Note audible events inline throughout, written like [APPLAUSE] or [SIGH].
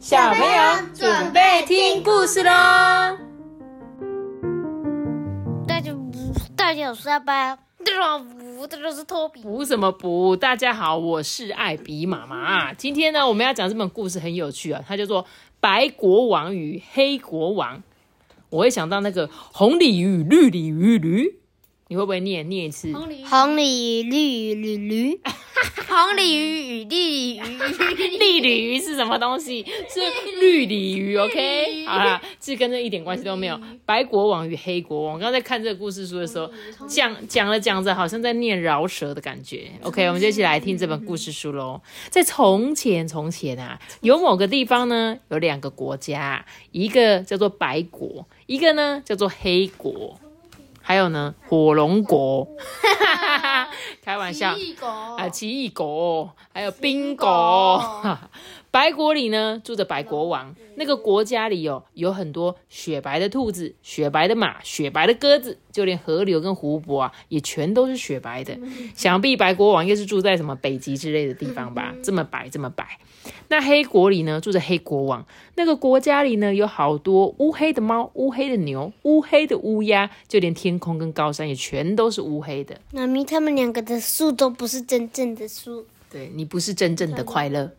小朋友准备听故事喽！大家大家好，我是阿爸，大家好，我这就是托比。补什么补？大家好，我是艾比妈妈。今天呢，我们要讲这本故事很有趣啊，它叫做《白国王与黑国王》。我会想到那个红鲤鱼、绿鲤鱼、驴，你会不会念？念一次。红鲤鱼、绿鲤鱼，红鲤鱼与绿鲤鱼，绿鲤鱼是什么东西？是绿鲤鱼，OK？好啦，这跟这一点关系都没有。白国王与黑国王，我刚刚在看这个故事书的时候，讲讲着讲着，好像在念饶舌的感觉。OK，我们就一起来听这本故事书喽。在从前，从前啊，有某个地方呢，有两个国家，一个叫做白国，一个呢叫做黑国，还有呢火龙果，[LAUGHS] 开玩笑。啊，奇异果，还有冰国。白国里呢住着白国王，那个国家里有有很多雪白的兔子、雪白的马、雪白的鸽子，就连河流跟湖泊啊，也全都是雪白的。想必白国王应该是住在什么北极之类的地方吧？这么白，这么白。那黑国里呢住着黑国王，那个国家里呢有好多乌黑的猫、乌黑的牛、乌黑的乌鸦，就连天空跟高山也全都是乌黑的。妈咪他们两个的树都不是真正的树，对你不是真正的快乐，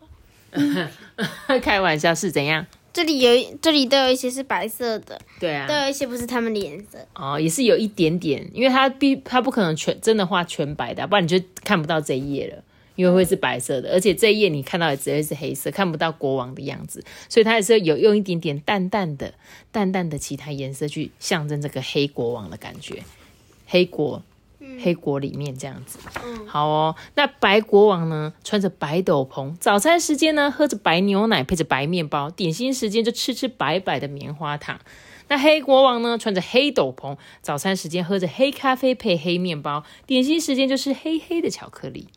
[LAUGHS] 开玩笑是怎样？这里有这里都有一些是白色的，对啊都，有一些不是他们的颜色。哦，也是有一点点，因为它必它不可能全真的画全白的，不然你就看不到这一页了，因为会是白色的，而且这一页你看到的只会是黑色，看不到国王的样子，所以它也是有用一点点淡淡的、淡淡的其他颜色去象征这个黑国王的感觉，黑国。黑国里面这样子，好哦。那白国王呢，穿着白斗篷，早餐时间呢，喝着白牛奶，配着白面包；点心时间就吃吃白白的棉花糖。那黑国王呢，穿着黑斗篷，早餐时间喝着黑咖啡配黑面包，点心时间就吃黑黑的巧克力。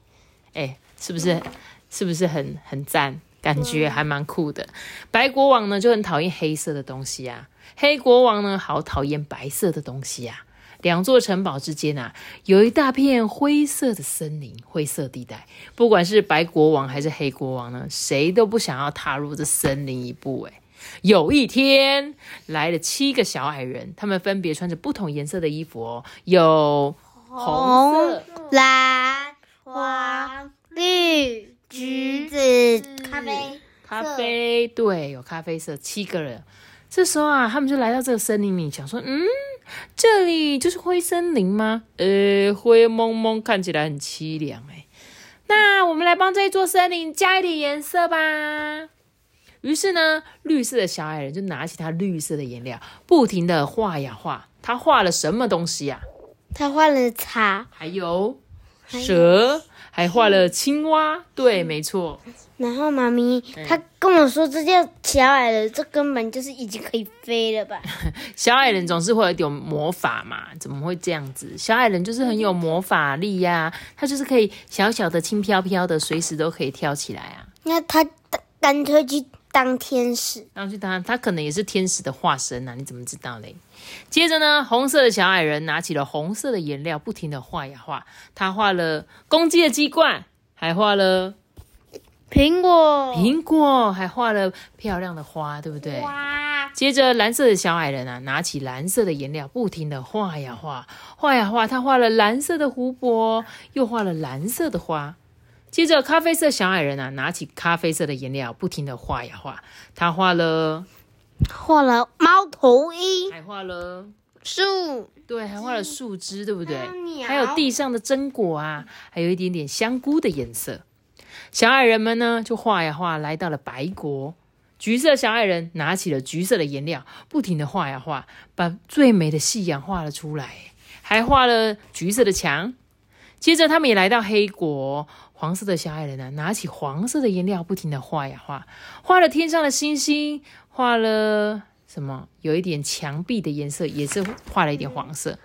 哎，是不是？是不是很很赞？感觉还蛮酷的。白国王呢就很讨厌黑色的东西啊，黑国王呢好讨厌白色的东西啊。两座城堡之间啊，有一大片灰色的森林，灰色地带。不管是白国王还是黑国王呢，谁都不想要踏入这森林一步。哎，有一天来了七个小矮人，他们分别穿着不同颜色的衣服哦，有红、蓝、黄、绿、橘子、咖啡。咖啡，对，有咖啡色，七个人。这时候啊，他们就来到这个森林里，想说，嗯，这里就是灰森林吗？呃，灰蒙蒙，看起来很凄凉哎。那我们来帮这一座森林加一点颜色吧。于是呢，绿色的小矮人就拿起他绿色的颜料，不停的画呀画。他画了什么东西呀、他画了茶，还有蛇，还画了青蛙。对，没错。然后妈咪她跟我说，这叫小矮人，这根本就是已经可以飞了吧？[LAUGHS] 小矮人总是会有一点魔法嘛，怎么会这样子？小矮人就是很有魔法力呀、他就是可以小小的、轻飘飘的，随时都可以跳起来啊。那他干脆去当天使。然后去他，他可能也是天使的化身啊，你怎么知道嘞？接着呢，红色的小矮人拿起了红色的颜料，不停的画呀画，他画了公鸡的鸡冠，还画了苹果，苹果，还画了漂亮的花，对不对？哇，接着，蓝色的小矮人啊，拿起蓝色的颜料，不停的画呀画，画呀画。他画了蓝色的湖泊，又画了蓝色的花。接着，咖啡色小矮人啊，拿起咖啡色的颜料，不停的画呀画。他画了，画了猫头鹰、还画了，树，对，还画了树枝，对不对还有？地上的榛果啊，还有一点点香菇的颜色。小矮人们呢，就画呀画，来到了白国。橘色小矮人拿起了橘色的颜料，不停的画呀画，把最美的夕阳画了出来，还画了橘色的墙。接着，他们也来到黑国，黄色的小矮人呢，拿起黄色的颜料，不停的画呀画，画了天上的星星，画了什么？有一点墙壁的颜色，也是画了一点黄色。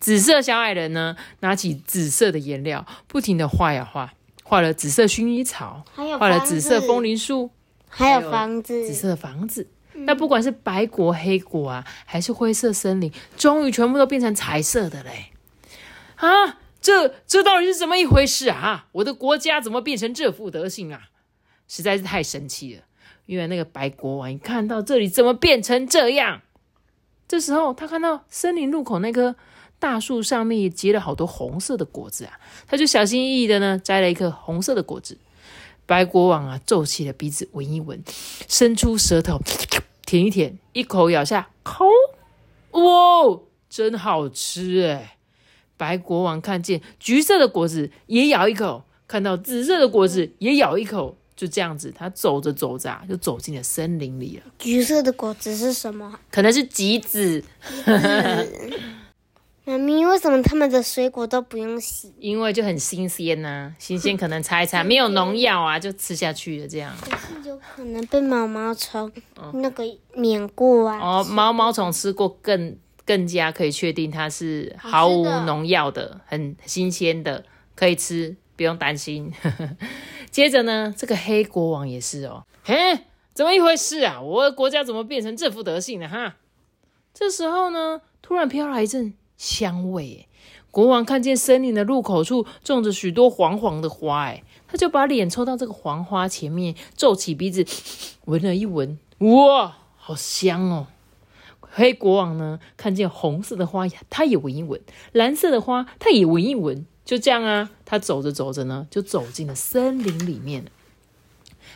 紫色小矮人呢，拿起紫色的颜料，不停的画呀画，画了紫色薰衣草，画了紫色风铃树，还有房子，紫色的房子。那不管是白果、黑果啊，还是灰色森林，终于全部都变成彩色的嘞！啊，这这到底是怎么一回事啊？我的国家怎么变成这副德行啊？实在是太神奇了！因为那个白国王一看到这里怎么变成这样，这时候他看到森林入口那棵大树上面也结了好多红色的果子啊，他就小心翼翼的呢摘了一颗红色的果子。白国王啊皱起了鼻子闻一闻，伸出舌头舔一舔，一口咬下，口，哇，真好吃哎！白国王看见橘色的果子也咬一口，看到紫色的果子也咬一口。就这样子，他走着走着啊，就走进了森林里了。橘色的果子是什么？可能是橘子。[LAUGHS] 妈咪，为什么他们的水果都不用洗？因为就很新鲜呐，新鲜可能擦一擦，[LAUGHS] 没有农药啊，就吃下去了这样。可是有可能被毛毛虫那个碾过啊。哦，毛毛虫吃过更更加可以确定它是毫无农药的，很新鲜的，可以吃，不用担心。[LAUGHS] 接着呢，这个黑国王也是哦，嘿，怎么一回事啊？我的国家怎么变成这副德性了哈？这时候呢，突然飘来一阵香味，国王看见森林的入口处种着许多黄黄的花，哎，他就把脸凑到这个黄花前面，皱起鼻子闻了一闻，哇，好香哦！黑国王呢，看见红色的花呀，他也闻一闻；蓝色的花，他也闻一闻。就这样啊，他走着走着呢，就走进了森林里面。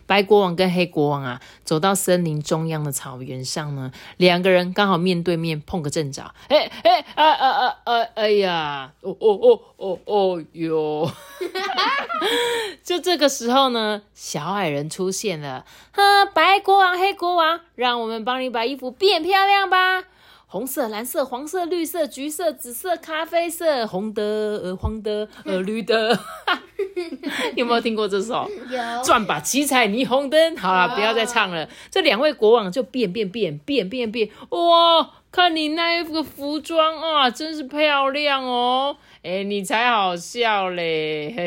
白国王跟黑国王啊，走到森林中央的草原上呢，两个人刚好面对面碰个正着。哎哎啊啊啊啊！哎呀，哦哦哦哦哦哟！[LAUGHS] 就这个时候呢，小矮人出现了。哼，白国王、黑国王，让我们帮你把衣服变漂亮吧。红色、蓝色、黄色、绿色、橘色、紫色、咖啡色、红的、呃黄的、呃 [LAUGHS] 绿的，[LAUGHS] 有没有听过这首？[LAUGHS] 有。转吧，七彩霓虹灯。好了，不要再唱了。这两位国王就变变变变变变，哇！看你那一副服装啊，真是漂亮哦。哎，你才好笑嘞，嘿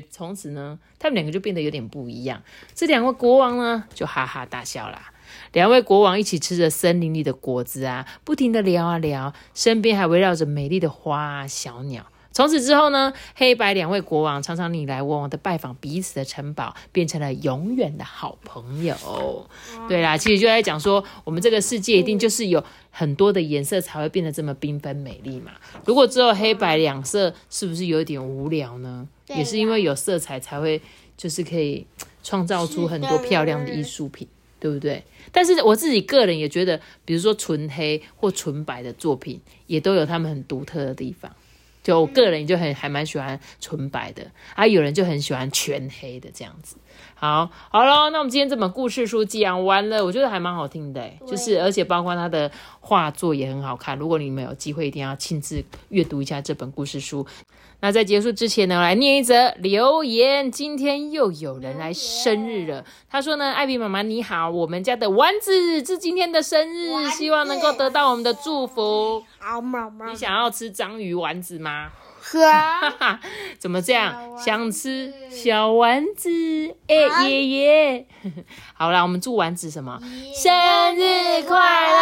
嘿。从此呢，他们两个就变得有点不一样。这两位国王呢，就哈哈大笑啦。两位国王一起吃着森林里的果子啊，不停的聊啊聊，身边还围绕着美丽的花啊、小鸟。从此之后呢，黑白两位国王常常你来我往的拜访彼此的城堡，变成了永远的好朋友。对啦，其实就在讲说，我们这个世界一定就是有很多的颜色才会变得这么缤纷美丽嘛。如果只有黑白两色，是不是有点无聊呢？也是因为有色彩才会，就是可以创造出很多漂亮的艺术品。对不对？但是我自己个人也觉得，比如说纯黑或纯白的作品，也都有他们很独特的地方。就我个人就很还蛮喜欢纯白的，啊，有人就很喜欢全黑的这样子。好，好了，那我们今天这本故事书讲完了，我觉得还蛮好听的，就是而且包括他的画作也很好看。如果你们有机会，一定要亲自阅读一下这本故事书。那在结束之前呢，来念一则留言。今天又有人来生日了，他说呢：“艾比妈妈你好，我们家的丸子是今天的生日，希望能够得到我们的祝福。”好，妈妈，你想要吃章鱼丸子吗？哈哈，怎么这样？想吃小丸子？哎，爷爷，[LAUGHS] 好啦，我们祝丸子什么？生日快乐！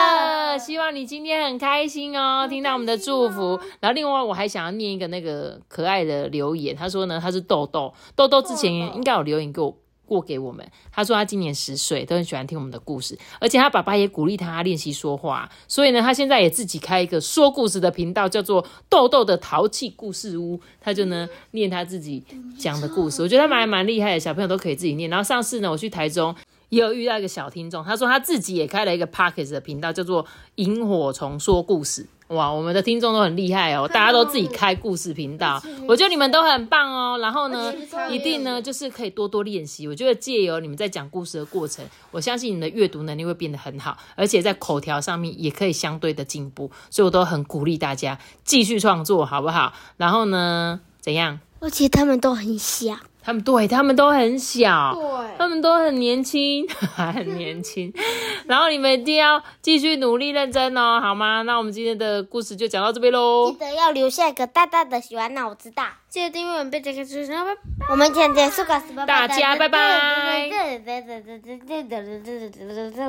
你今天很开心哦，听到我们的祝福。然后另外我还想要念一个那个可爱的留言，他说呢，他是豆豆，豆豆之前应该有留言给我。过给我们，他说他今年十岁，都很喜欢听我们的故事，而且他爸爸也鼓励他练习说话，所以呢，他现在也自己开一个说故事的频道，叫做豆豆的淘气故事屋，他就呢念他自己讲的故事，我觉得他蛮蛮厉害的，小朋友都可以自己念。然后上次呢，我去台中也有遇到一个小听众，他说他自己也开了一个 Pockets 的频道，叫做萤火虫说故事。哇，我们的听众都很厉害哦，大家都自己开故事频道，我觉得你们都很棒哦。然后呢，一定呢就是可以多多练习。我觉得借由你们在讲故事的过程，我相信你的阅读能力会变得很好，而且在口条上面也可以相对的进步。所以我都很鼓励大家继续创作，好不好？然后呢，怎样？而且他们都很小。他们对他们都很小，对，他们都很年轻，还 [LAUGHS] 很年轻。然后你们一定要继续努力认真哦，好吗？那我们今天的故事就讲到这边喽。记得要留下一个大大的喜欢，那我知道。记得订阅我们，别这个出声。我们今天结束，告诉大家拜拜。[LAUGHS]